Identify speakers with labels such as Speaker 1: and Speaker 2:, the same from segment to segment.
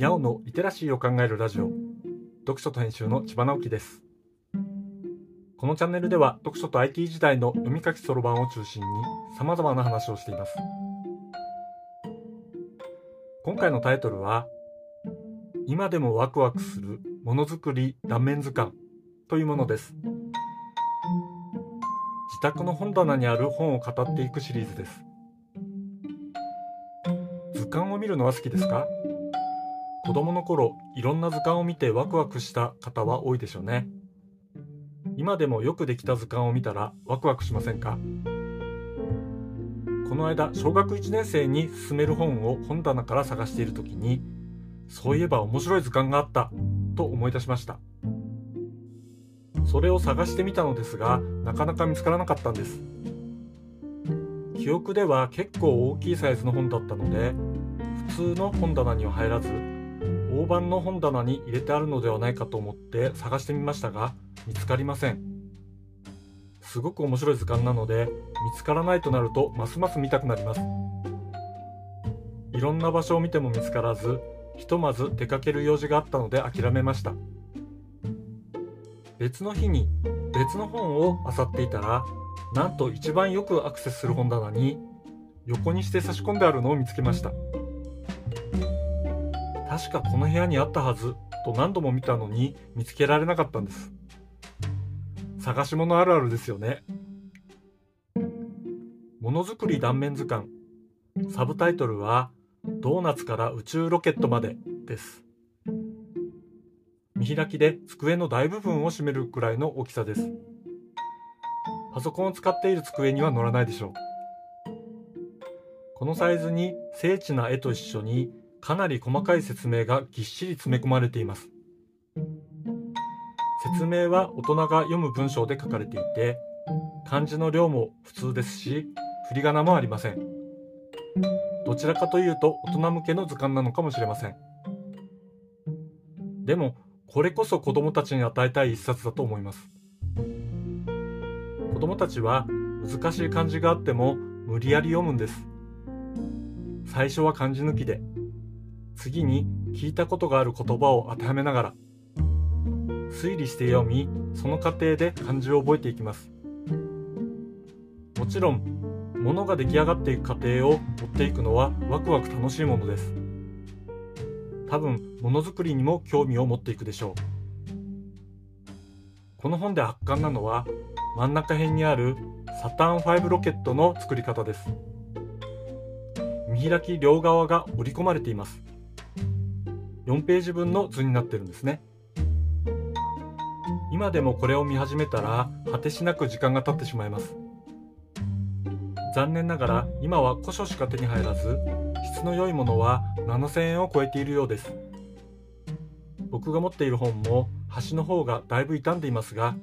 Speaker 1: にゃおのリテラシーを考えるラジオ。読書と編集の千葉直樹です。このチャンネルでは読書と IT 時代の読み書きそろばんを中心に様々な話をしています。今回のタイトルは今でもワクワクするものづくり断面図鑑というものです。自宅の本棚にある本を語っていくシリーズです。図鑑を見るのは好きですか？子供の頃いろんな図鑑を見てワクワクした方は多いでしょうね。今でもよくできた図鑑を見たらワクワクしませんか？この間小学1年生に勧める本を本棚から探している時にそういえば面白い図鑑があったと思い出しました。それを探してみたのですがなかなか見つからなかったんです。記憶では結構大きいサイズの本だったので普通の本棚には入らず大判の本棚に入れてあるのではないかと思って探してみましたが見つかりません。すごく面白い図鑑なので見つからないとなるとますます見たくなります。いろんな場所を見ても見つからずひとまず出かける用事があったので諦めました。別の日に別の本を漁っていたらなんと一番よくアクセスする本棚に横にして差し込んであるのを見つけました。確かこの部屋にあったはずと何度も見たのに見つけられなかったんです。探し物あるあるですよね。ものづくり断面図鑑。サブタイトルはドーナツから宇宙ロケットまでです。見開きで机の大部分を占めるくらいの大きさです。パソコンを使っている机には乗らないでしょう。このサイズに精緻な絵と一緒にかなり細かい説明がぎっしり詰め込まれています。説明は大人が読む文章で書かれていて漢字の量も普通ですし振り仮名もありません。どちらかというと大人向けの図鑑なのかもしれません。でもこれこそ子供たちに与えたい一冊だと思います。子供たちは難しい漢字があっても無理やり読むんです。最初は漢字抜きで次に聞いたことがある言葉を当てはめながら推理して読みその過程で漢字を覚えていきます。もちろん物が出来上がっていく過程を追っていくのはワクワク楽しいものです。多分ものづくりにも興味を持っていくでしょう。この本で圧巻なのは真ん中辺にあるサターン5ロケットの作り方です。見開き両側が折り込まれています。4ページ分の図になってるんですね。今でもこれを見始めたら果てしなく時間が経ってしまいます。残念ながら今は古書しか手に入らず質の良いものは7000円を超えているようです。僕が持っている本も端の方がだいぶ傷んでいますが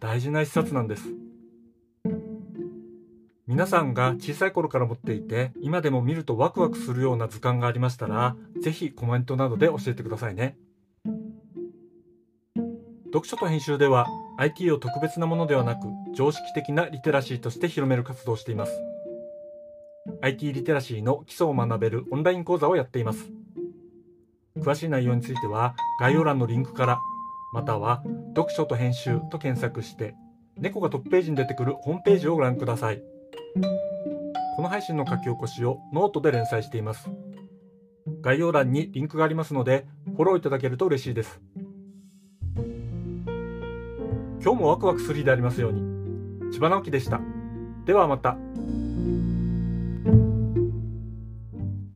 Speaker 1: 大事な一冊なんです。皆さんが小さい頃から持っていて今でも見るとワクワクするような図鑑がありましたらぜひコメントなどで教えてくださいね。読書と編集では IT を特別なものではなく常識的なリテラシーとして広める活動をしています。IT リテラシーの基礎を学べるオンライン講座をやっています。詳しい内容については概要欄のリンクからまたは読書と編集と検索して猫がトップページに出てくるホームページをご覧ください。この配信の書き起こしをノートで連載しています。概要欄にリンクがありますのでフォローいただけると嬉しいです。今日もワクワクする日でありますように。千葉直樹でした。ではまた。